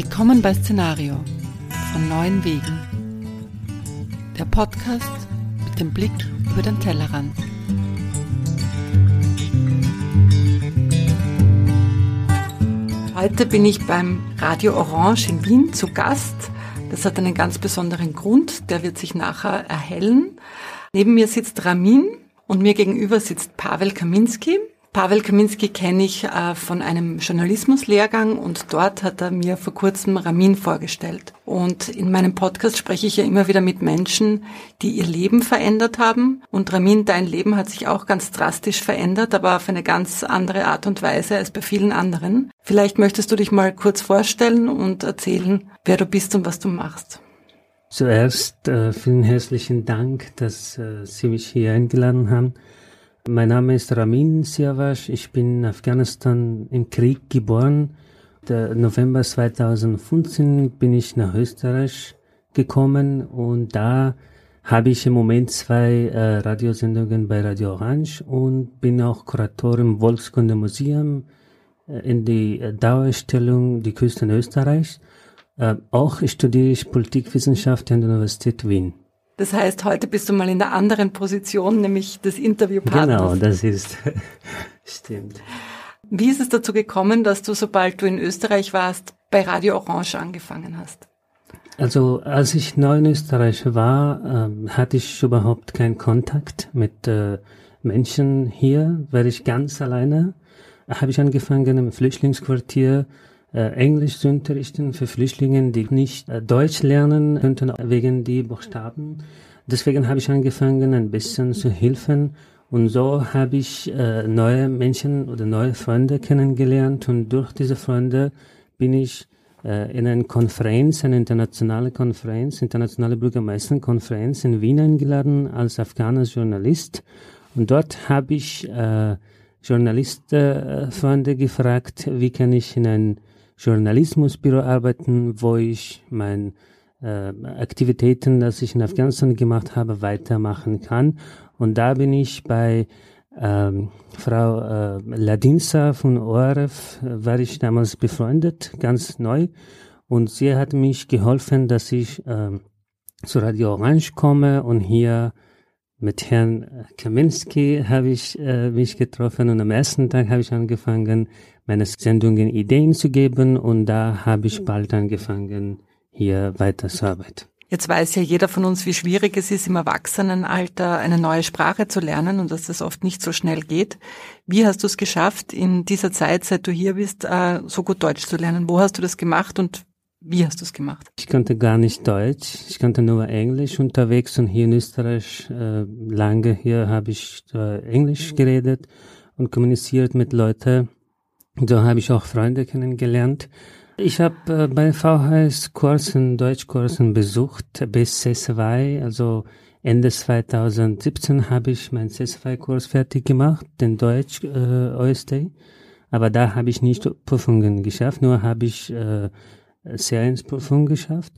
Willkommen bei Szenario von neuen Wegen. Der Podcast mit dem Blick über den Tellerrand. Heute bin ich beim Radio Orange in Wien zu Gast. Das hat einen ganz besonderen Grund, der wird sich nachher erhellen. Neben mir sitzt Ramin und mir gegenüber sitzt Pavel Kaminski. Pavel Kaminski kenne ich äh, von einem Journalismuslehrgang und dort hat er mir vor kurzem Ramin vorgestellt. Und in meinem Podcast spreche ich ja immer wieder mit Menschen, die ihr Leben verändert haben. Und Ramin, dein Leben hat sich auch ganz drastisch verändert, aber auf eine ganz andere Art und Weise als bei vielen anderen. Vielleicht möchtest du dich mal kurz vorstellen und erzählen, wer du bist und was du machst. Zuerst äh, vielen herzlichen Dank, dass äh, Sie mich hier eingeladen haben. Mein Name ist Ramin Siavash. Ich bin in Afghanistan im Krieg geboren. Der November 2015 bin ich nach Österreich gekommen und da habe ich im Moment zwei äh, Radiosendungen bei Radio Orange und bin auch Kurator im Volkskunde Museum äh, in die äh, Dauerstellung die Küsten Österreichs. Äh, auch studiere ich Politikwissenschaft an der Universität Wien. Das heißt, heute bist du mal in der anderen Position, nämlich des Interviewpartners. Genau, das ist, stimmt. Wie ist es dazu gekommen, dass du, sobald du in Österreich warst, bei Radio Orange angefangen hast? Also, als ich neu in Österreich war, äh, hatte ich überhaupt keinen Kontakt mit äh, Menschen hier, weil ich ganz alleine habe ich angefangen im Flüchtlingsquartier äh, Englisch zu unterrichten für Flüchtlinge, die nicht äh, Deutsch lernen könnten wegen die Buchstaben. Deswegen habe ich angefangen, ein bisschen zu helfen. Und so habe ich äh, neue Menschen oder neue Freunde kennengelernt. Und durch diese Freunde bin ich äh, in eine Konferenz, eine internationale Konferenz, internationale Bürgermeisterkonferenz in Wien eingeladen als afghaner Journalist. Und dort habe ich äh, Journalistenfreunde gefragt, wie kann ich in ein Journalismusbüro arbeiten, wo ich meine äh, Aktivitäten, das ich in Afghanistan gemacht habe, weitermachen kann. Und da bin ich bei ähm, Frau äh, Ladinsa von ORF, äh, war ich damals befreundet, ganz neu. Und sie hat mich geholfen, dass ich äh, zu Radio Orange komme und hier mit Herrn Kaminski habe ich äh, mich getroffen und am ersten Tag habe ich angefangen, meine Sendungen Ideen zu geben und da habe ich bald angefangen, hier weiterzuarbeiten. Jetzt weiß ja jeder von uns, wie schwierig es ist, im Erwachsenenalter eine neue Sprache zu lernen und dass das oft nicht so schnell geht. Wie hast du es geschafft, in dieser Zeit, seit du hier bist, äh, so gut Deutsch zu lernen? Wo hast du das gemacht und wie hast du es gemacht? Ich konnte gar nicht Deutsch, ich konnte nur Englisch unterwegs und hier in Österreich äh, lange hier habe ich äh, Englisch geredet und kommuniziert mit Leuten da habe ich auch Freunde kennengelernt. Ich habe äh, bei VHS Kursen, Deutschkursen besucht bis C2, also Ende 2017 habe ich meinen C2-Kurs fertig gemacht, den Deutsch äh, OST. Aber da habe ich nicht Prüfungen geschafft, nur habe ich äh, C1-Prüfung geschafft.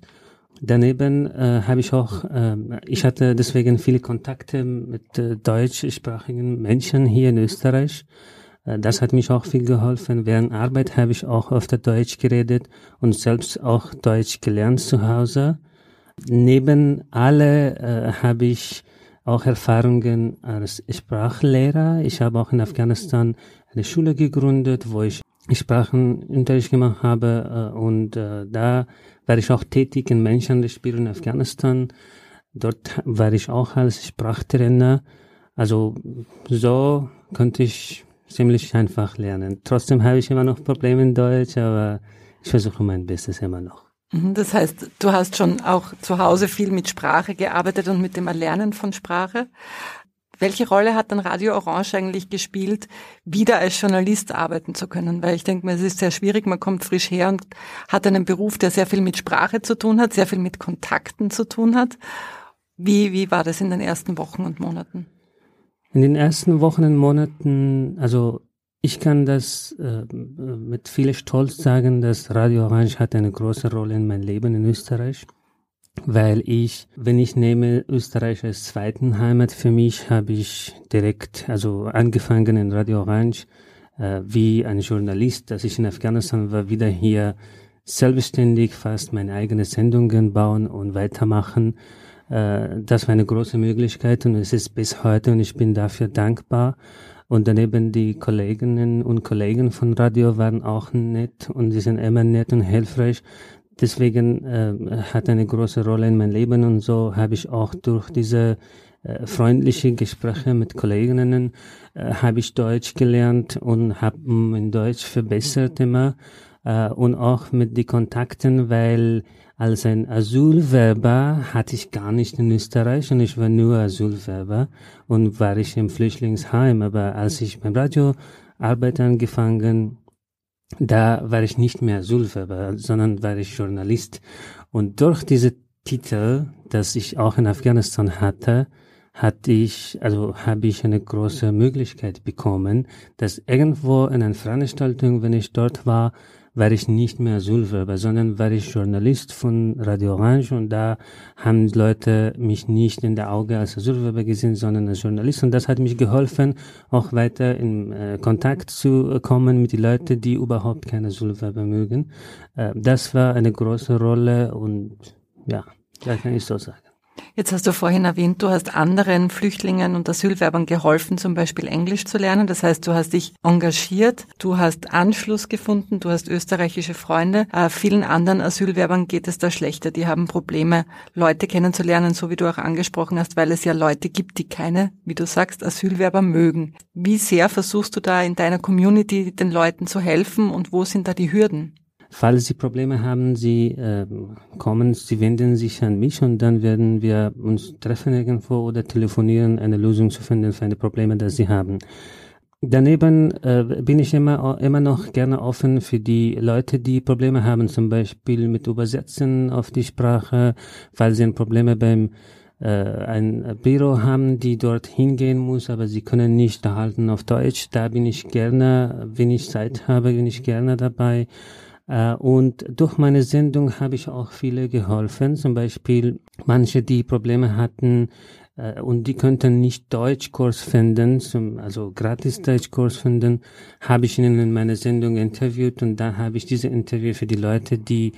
Daneben äh, habe ich auch, äh, ich hatte deswegen viele Kontakte mit äh, deutschsprachigen Menschen hier in Österreich. Äh, das hat mich auch viel geholfen. Während Arbeit habe ich auch öfter Deutsch geredet und selbst auch Deutsch gelernt zu Hause. Neben alle äh, habe ich auch Erfahrungen als Sprachlehrer. Ich habe auch in Afghanistan eine Schule gegründet, wo ich Sprachenunterricht gemacht habe äh, und äh, da war ich auch tätig in Menschenrechtsspiel in Afghanistan. Dort war ich auch als Sprachtrainer. Also so konnte ich ziemlich einfach lernen. Trotzdem habe ich immer noch Probleme in Deutsch, aber ich versuche mein Bestes immer noch. Mhm, das heißt, du hast schon auch zu Hause viel mit Sprache gearbeitet und mit dem Erlernen von Sprache. Welche Rolle hat dann Radio Orange eigentlich gespielt, wieder als Journalist arbeiten zu können? Weil ich denke mir, es ist sehr schwierig, man kommt frisch her und hat einen Beruf, der sehr viel mit Sprache zu tun hat, sehr viel mit Kontakten zu tun hat. Wie, wie war das in den ersten Wochen und Monaten? In den ersten Wochen und Monaten, also ich kann das äh, mit viel Stolz sagen, dass Radio Orange hat eine große Rolle in meinem Leben in Österreich, weil ich, wenn ich nehme Österreich als zweiten Heimat für mich, habe ich direkt, also angefangen in Radio Orange äh, wie ein Journalist, dass ich in Afghanistan war, wieder hier selbstständig fast meine eigenen Sendungen bauen und weitermachen. Äh, das war eine große Möglichkeit und es ist bis heute und ich bin dafür dankbar. Und daneben die Kolleginnen und Kollegen von Radio waren auch nett und sie sind immer nett und hilfreich. Deswegen äh, hat eine große Rolle in meinem Leben und so habe ich auch durch diese äh, freundliche Gespräche mit Kolleginnen äh, habe ich Deutsch gelernt und habe mein Deutsch verbessert immer äh, und auch mit die Kontakten, weil als ein Asylwerber hatte ich gar nicht in Österreich und ich war nur Asylwerber und war ich im Flüchtlingsheim. Aber als ich beim Radio Arbeit angefangen, da war ich nicht mehr Asylwerber, sondern war ich Journalist. Und durch diese Titel, dass ich auch in Afghanistan hatte, hatte ich, also habe ich eine große Möglichkeit bekommen, dass irgendwo in einer Veranstaltung, wenn ich dort war, war ich nicht mehr Asylwerber, sondern war ich Journalist von Radio Orange und da haben Leute mich nicht in der Auge als Asylwerber gesehen, sondern als Journalist und das hat mich geholfen, auch weiter in äh, Kontakt zu kommen mit den Leuten, die überhaupt keine Asylwerber mögen. Äh, das war eine große Rolle und ja, da kann ich so sagen. Jetzt hast du vorhin erwähnt, du hast anderen Flüchtlingen und Asylwerbern geholfen, zum Beispiel Englisch zu lernen. Das heißt, du hast dich engagiert, du hast Anschluss gefunden, du hast österreichische Freunde. Äh, vielen anderen Asylwerbern geht es da schlechter. Die haben Probleme, Leute kennenzulernen, so wie du auch angesprochen hast, weil es ja Leute gibt, die keine, wie du sagst, Asylwerber mögen. Wie sehr versuchst du da in deiner Community den Leuten zu helfen und wo sind da die Hürden? Falls Sie Probleme haben, Sie äh, kommen, Sie wenden sich an mich und dann werden wir uns treffen irgendwo oder telefonieren, eine Lösung zu finden für eine Probleme, das Sie haben. Daneben äh, bin ich immer, immer noch gerne offen für die Leute, die Probleme haben, zum Beispiel mit Übersetzen auf die Sprache, weil sie Probleme beim äh, ein Büro haben, die dort hingehen muss, aber sie können nicht erhalten auf Deutsch. Da bin ich gerne, wenn ich Zeit habe, bin ich gerne dabei. Äh, und durch meine Sendung habe ich auch viele geholfen, zum Beispiel manche, die Probleme hatten äh, und die könnten nicht Deutschkurs finden, also gratis Deutschkurs finden, habe ich ihnen in meiner Sendung interviewt. Und da habe ich diese Interview für die Leute, die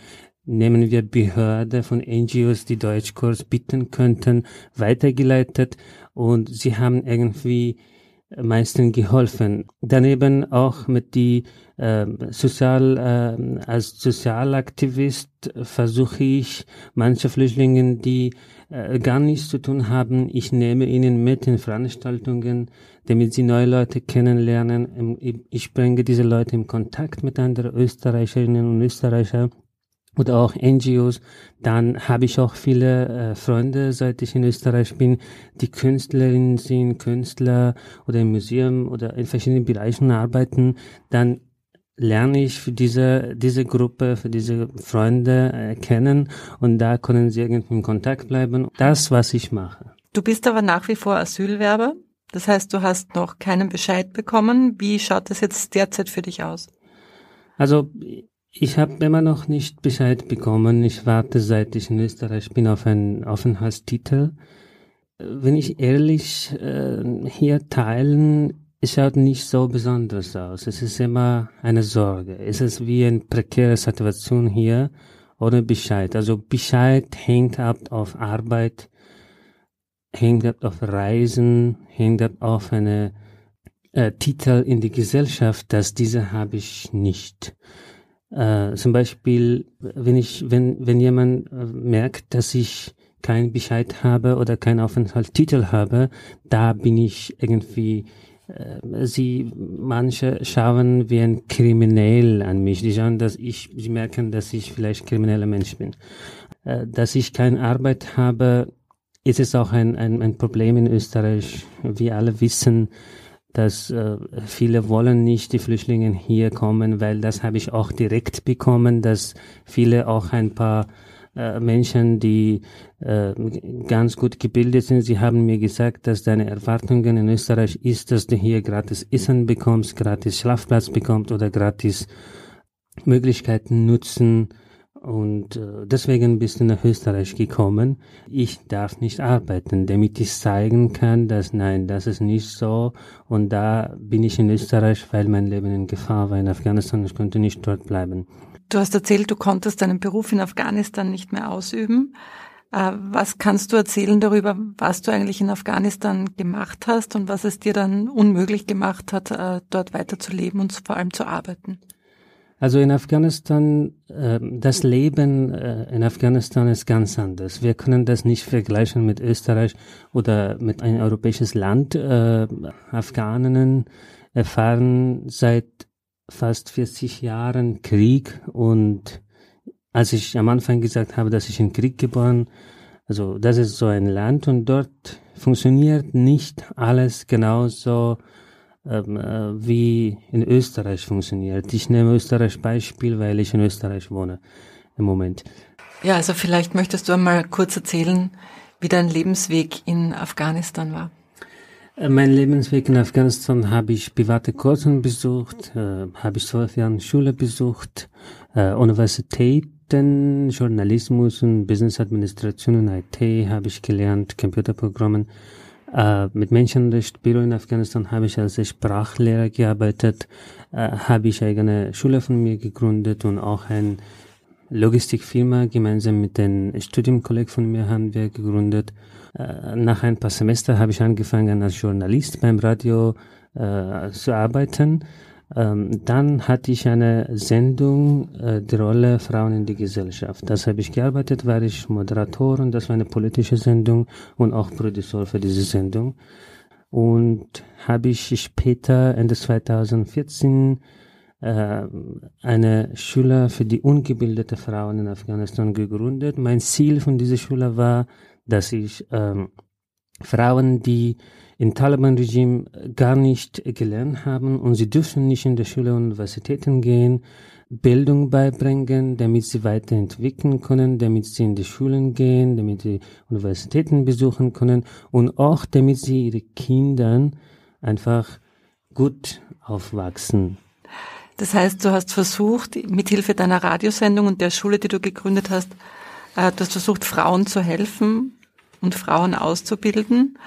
nehmen wir Behörde von NGOs, die Deutschkurs bieten könnten, weitergeleitet. Und sie haben irgendwie meisten geholfen. Daneben auch mit die äh, sozial äh, als Sozialaktivist versuche ich manche Flüchtlinge, die äh, gar nichts zu tun haben, ich nehme ihnen mit in Veranstaltungen, damit sie neue Leute kennenlernen. Ich bringe diese Leute in Kontakt mit anderen Österreicherinnen und Österreichern oder auch NGOs. Dann habe ich auch viele äh, Freunde, seit ich in Österreich bin, die Künstlerinnen sind, Künstler oder im Museum oder in verschiedenen Bereichen arbeiten. Dann lerne ich für diese, diese Gruppe, für diese Freunde äh, kennen und da können sie irgendwie in Kontakt bleiben. Das, was ich mache. Du bist aber nach wie vor Asylwerber. Das heißt, du hast noch keinen Bescheid bekommen. Wie schaut das jetzt derzeit für dich aus? Also ich habe immer noch nicht Bescheid bekommen. Ich warte, seit ich in Österreich bin, auf einen Aufenthaltstitel. Wenn ich ehrlich äh, hier teilen, es schaut nicht so besonders aus. Es ist immer eine Sorge. Es ist wie eine prekäre Situation hier ohne Bescheid. Also Bescheid hängt ab auf Arbeit, hängt ab auf Reisen, hängt ab auf eine äh, Titel in die Gesellschaft. dass diese habe ich nicht. Äh, zum Beispiel, wenn ich, wenn, wenn jemand äh, merkt, dass ich keinen Bescheid habe oder keinen Aufenthaltstitel habe, da bin ich irgendwie äh, sie manche schauen wie ein Kriminell an mich. Die schauen, dass ich, sie merken, dass ich vielleicht krimineller Mensch bin. Äh, dass ich keine Arbeit habe, ist es auch ein, ein, ein Problem in Österreich. Wir alle wissen, dass äh, viele wollen nicht die Flüchtlinge hier kommen, weil das habe ich auch direkt bekommen, dass viele auch ein paar äh, Menschen, die äh, ganz gut gebildet sind, sie haben mir gesagt, dass deine Erwartungen in Österreich ist, dass du hier gratis Essen bekommst, gratis Schlafplatz bekommst oder gratis Möglichkeiten nutzen und äh, deswegen bist du nach Österreich gekommen. Ich darf nicht arbeiten, damit ich zeigen kann, dass nein, das ist nicht so. Und da bin ich in Österreich, weil mein Leben in Gefahr war in Afghanistan. Ich konnte nicht dort bleiben. Du hast erzählt, du konntest deinen Beruf in Afghanistan nicht mehr ausüben. Äh, was kannst du erzählen darüber, was du eigentlich in Afghanistan gemacht hast und was es dir dann unmöglich gemacht hat, äh, dort weiterzuleben und vor allem zu arbeiten? Also in Afghanistan, äh, das Leben in Afghanistan ist ganz anders. Wir können das nicht vergleichen mit Österreich oder mit einem europäisches Land. Afghaninnen erfahren seit fast 40 Jahren Krieg und als ich am Anfang gesagt habe, dass ich in Krieg geboren, also das ist so ein Land und dort funktioniert nicht alles genauso ähm, äh, wie in Österreich funktioniert. Ich nehme Österreich Beispiel, weil ich in Österreich wohne im Moment. Ja, also vielleicht möchtest du einmal kurz erzählen, wie dein Lebensweg in Afghanistan war. Äh, mein Lebensweg in Afghanistan habe ich private Kursen besucht, äh, habe ich zwölf Jahre Schule besucht, äh, Universitäten, Journalismus und Business Administration und IT habe ich gelernt, Computerprogrammen. Äh, mit Menschenrechtbüro in Afghanistan habe ich als Sprachlehrer gearbeitet, äh, habe ich eigene Schule von mir gegründet und auch ein Logistikfirma gemeinsam mit den Studienkollegen von mir haben wir gegründet. Äh, nach ein paar Semester habe ich angefangen als Journalist beim Radio äh, zu arbeiten. Ähm, dann hatte ich eine Sendung, äh, die Rolle Frauen in die Gesellschaft. Das habe ich gearbeitet, war ich Moderator und das war eine politische Sendung und auch Producer für diese Sendung. Und habe ich später, Ende 2014, äh, eine Schule für die ungebildete Frauen in Afghanistan gegründet. Mein Ziel von dieser Schule war, dass ich ähm, Frauen, die im Taliban-Regime gar nicht gelernt haben und sie dürfen nicht in der Schule und Universitäten gehen, Bildung beibringen, damit sie weiterentwickeln können, damit sie in die Schulen gehen, damit sie Universitäten besuchen können und auch damit sie ihre Kinder einfach gut aufwachsen. Das heißt, du hast versucht, mithilfe deiner Radiosendung und der Schule, die du gegründet hast, äh, du hast versucht, Frauen zu helfen und Frauen auszubilden.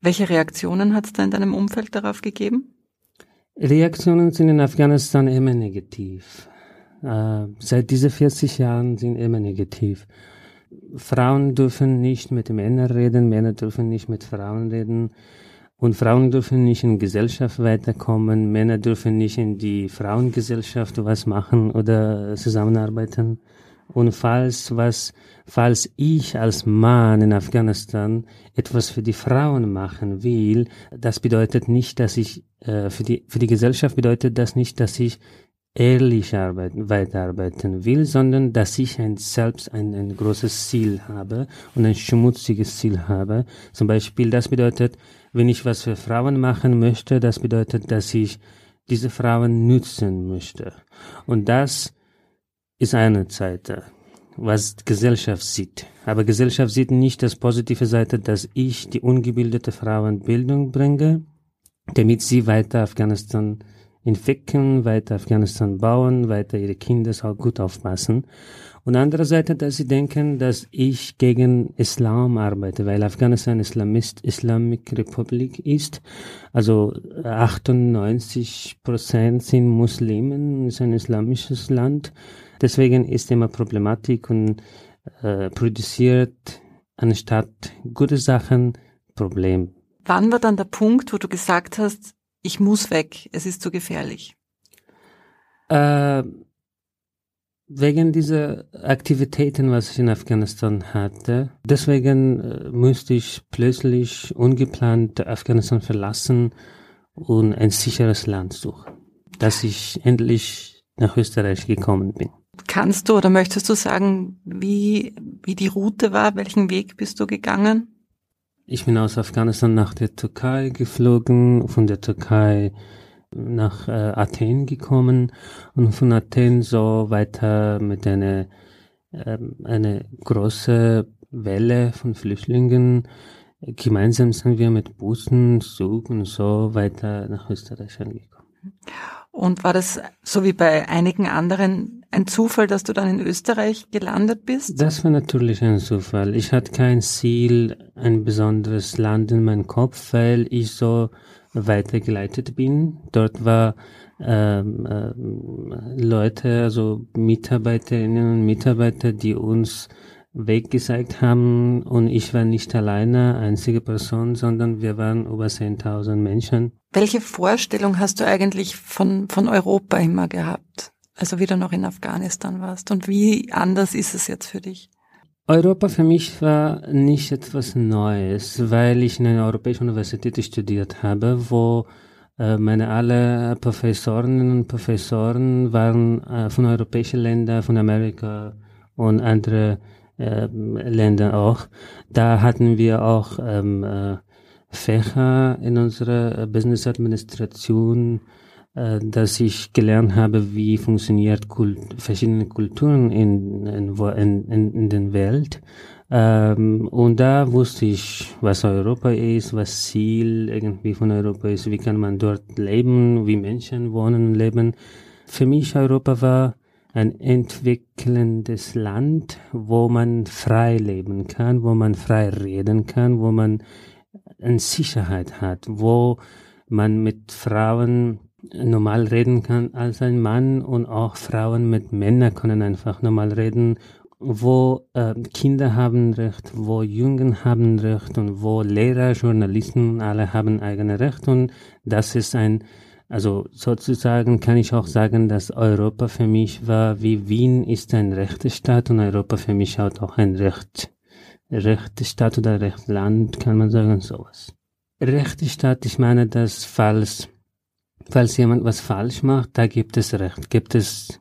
Welche Reaktionen hat es da in deinem Umfeld darauf gegeben? Reaktionen sind in Afghanistan immer negativ. Äh, seit diesen 40 Jahren sind immer negativ. Frauen dürfen nicht mit Männern reden, Männer dürfen nicht mit Frauen reden. Und Frauen dürfen nicht in Gesellschaft weiterkommen, Männer dürfen nicht in die Frauengesellschaft was machen oder zusammenarbeiten. Und falls was, falls ich als Mann in Afghanistan etwas für die Frauen machen will, das bedeutet nicht, dass ich äh, für die für die Gesellschaft bedeutet das nicht, dass ich ehrlich arbeiten, weiterarbeiten will, sondern dass ich ein selbst ein, ein großes Ziel habe und ein schmutziges Ziel habe. Zum Beispiel, das bedeutet, wenn ich was für Frauen machen möchte, das bedeutet, dass ich diese Frauen nützen möchte. Und das ist eine Seite, was Gesellschaft sieht. Aber Gesellschaft sieht nicht das positive Seite, dass ich die ungebildete Frauen Bildung bringe, damit sie weiter Afghanistan entwickeln, weiter Afghanistan bauen, weiter ihre Kinder auch gut aufpassen. Und andererseits, dass sie denken, dass ich gegen Islam arbeite, weil Afghanistan Islamist, Islamic Republic ist. Also 98 Prozent sind Muslimen, ist ein islamisches Land. Deswegen ist immer Problematik und äh, produziert anstatt gute Sachen Problem. Wann war dann der Punkt, wo du gesagt hast, ich muss weg, es ist zu gefährlich? Äh, wegen dieser Aktivitäten, was ich in Afghanistan hatte. Deswegen äh, musste ich plötzlich ungeplant Afghanistan verlassen und ein sicheres Land suchen, dass ich endlich nach Österreich gekommen bin. Kannst du oder möchtest du sagen, wie, wie die Route war? Welchen Weg bist du gegangen? Ich bin aus Afghanistan nach der Türkei geflogen, von der Türkei nach äh, Athen gekommen und von Athen so weiter mit einer äh, eine große Welle von Flüchtlingen. Gemeinsam sind wir mit Bussen, Zug und so weiter nach Österreich angekommen. Und war das so wie bei einigen anderen ein Zufall, dass du dann in Österreich gelandet bist? Das war natürlich ein Zufall. Ich hatte kein Ziel, ein besonderes Land in meinem Kopf, weil ich so weitergeleitet bin. Dort war ähm, äh, Leute, also Mitarbeiterinnen und Mitarbeiter, die uns Weg gezeigt haben und ich war nicht alleine, einzige Person, sondern wir waren über 10.000 Menschen. Welche Vorstellung hast du eigentlich von, von Europa immer gehabt, also wie du noch in Afghanistan warst und wie anders ist es jetzt für dich? Europa für mich war nicht etwas Neues, weil ich in einer europäischen Universität studiert habe, wo äh, meine alle Professorinnen und Professoren waren äh, von europäischen Ländern, von Amerika und andere äh, Länder auch. Da hatten wir auch ähm, äh, Fächer in unserer Business Administration, dass ich gelernt habe, wie funktioniert Kult verschiedene Kulturen in, in, in, in der Welt. Ähm, und da wusste ich, was Europa ist, was Ziel irgendwie von Europa ist, wie kann man dort leben, wie Menschen wohnen und leben. Für mich Europa war ein entwickelndes Land, wo man frei leben kann, wo man frei reden kann, wo man eine Sicherheit hat, wo man mit Frauen normal reden kann als ein Mann und auch Frauen mit Männern können einfach normal reden, wo äh, Kinder haben Recht, wo Jungen haben Recht und wo Lehrer, Journalisten alle haben eigene Recht und das ist ein also sozusagen kann ich auch sagen, dass Europa für mich war, wie Wien ist ein Rechtsstaat und Europa für mich hat auch ein Recht, Rechtsstaat oder Rechtsland, kann man sagen, sowas. Rechtsstaat, ich meine, dass falls, falls jemand was falsch macht, da gibt es Recht, gibt es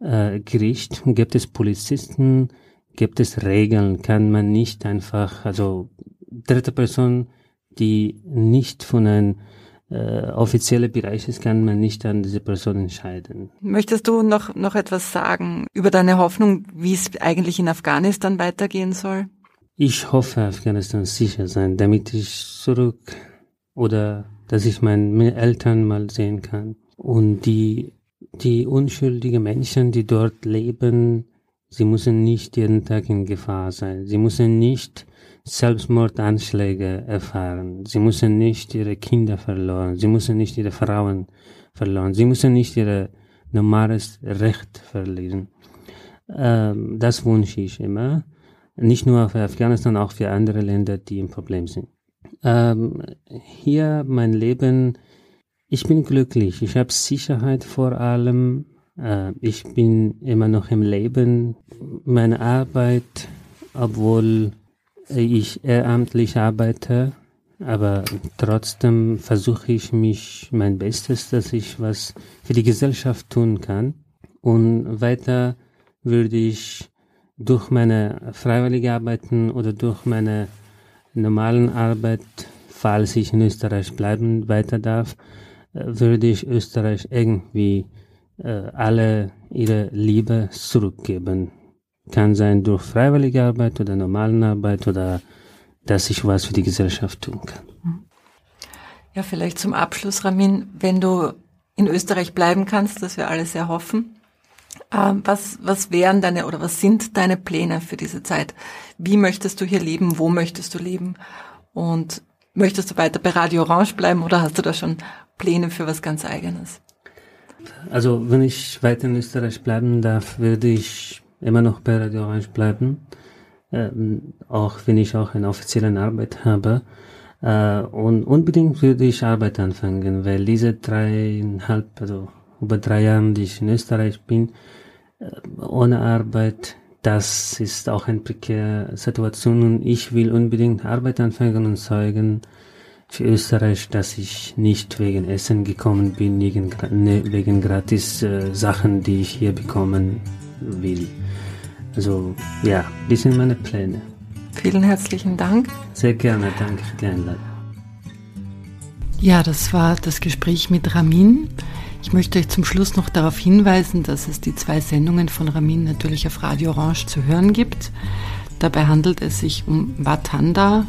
äh, Gericht, gibt es Polizisten, gibt es Regeln, kann man nicht einfach, also dritte Person, die nicht von einem äh, offizielle Bereiches kann man nicht an diese Person entscheiden. Möchtest du noch, noch etwas sagen über deine Hoffnung, wie es eigentlich in Afghanistan weitergehen soll? Ich hoffe, Afghanistan sicher sein, damit ich zurück oder dass ich meine Eltern mal sehen kann. Und die, die unschuldigen Menschen, die dort leben, sie müssen nicht jeden Tag in Gefahr sein. Sie müssen nicht Selbstmordanschläge erfahren. Sie müssen nicht ihre Kinder verloren. Sie müssen nicht ihre Frauen verloren. Sie müssen nicht ihr normales Recht verlieren. Ähm, das wünsche ich immer. Nicht nur für Afghanistan, auch für andere Länder, die im Problem sind. Ähm, hier mein Leben, ich bin glücklich. Ich habe Sicherheit vor allem. Äh, ich bin immer noch im Leben. Meine Arbeit, obwohl ich ehrenamtlich arbeite, aber trotzdem versuche ich mich mein Bestes, dass ich was für die Gesellschaft tun kann. Und weiter würde ich durch meine freiwillige Arbeiten oder durch meine normalen Arbeit, falls ich in Österreich bleiben weiter darf, äh, würde ich Österreich irgendwie äh, alle ihre Liebe zurückgeben. Kann sein durch freiwillige Arbeit oder normalen Arbeit oder dass ich was für die Gesellschaft tun kann. Ja, vielleicht zum Abschluss, Ramin, wenn du in Österreich bleiben kannst, das wir alle sehr hoffen. Ähm, was, was wären deine oder was sind deine Pläne für diese Zeit? Wie möchtest du hier leben? Wo möchtest du leben? Und möchtest du weiter bei Radio Orange bleiben oder hast du da schon Pläne für was ganz eigenes? Also, wenn ich weiter in Österreich bleiben darf, würde ich immer noch bei Radio Orange bleiben, ähm, auch wenn ich auch eine offizielle Arbeit habe. Äh, und unbedingt würde ich Arbeit anfangen, weil diese dreieinhalb, also über drei Jahre, die ich in Österreich bin, ohne Arbeit, das ist auch eine prekäre Situation und ich will unbedingt Arbeit anfangen und zeigen für Österreich, dass ich nicht wegen Essen gekommen bin, wegen, ne, wegen gratis äh, Sachen, die ich hier bekommen will. Also ja, das sind meine Pläne. Vielen herzlichen Dank. Sehr gerne, danke für die Einladung. Ja, das war das Gespräch mit Ramin. Ich möchte euch zum Schluss noch darauf hinweisen, dass es die zwei Sendungen von Ramin natürlich auf Radio Orange zu hören gibt. Dabei handelt es sich um Watanda.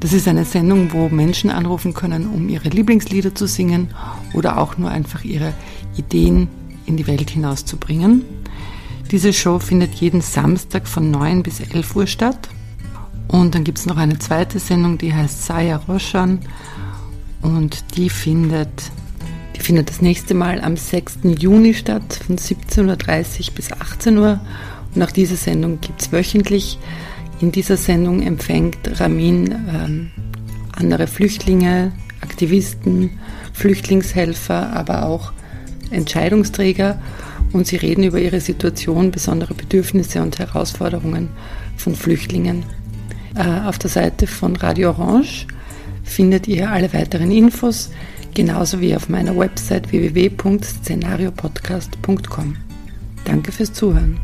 Das ist eine Sendung, wo Menschen anrufen können, um ihre Lieblingslieder zu singen oder auch nur einfach ihre Ideen in die Welt hinauszubringen. Diese Show findet jeden Samstag von 9 bis 11 Uhr statt. Und dann gibt es noch eine zweite Sendung, die heißt Saya Roshan. und die findet, die findet das nächste Mal am 6. Juni statt von 17.30 Uhr bis 18 Uhr. Und auch diese Sendung gibt es wöchentlich. In dieser Sendung empfängt Ramin ähm, andere Flüchtlinge, Aktivisten, Flüchtlingshelfer, aber auch Entscheidungsträger und sie reden über ihre Situation, besondere Bedürfnisse und Herausforderungen von Flüchtlingen. Äh, auf der Seite von Radio Orange findet ihr alle weiteren Infos, genauso wie auf meiner Website www.szenariopodcast.com. Danke fürs Zuhören.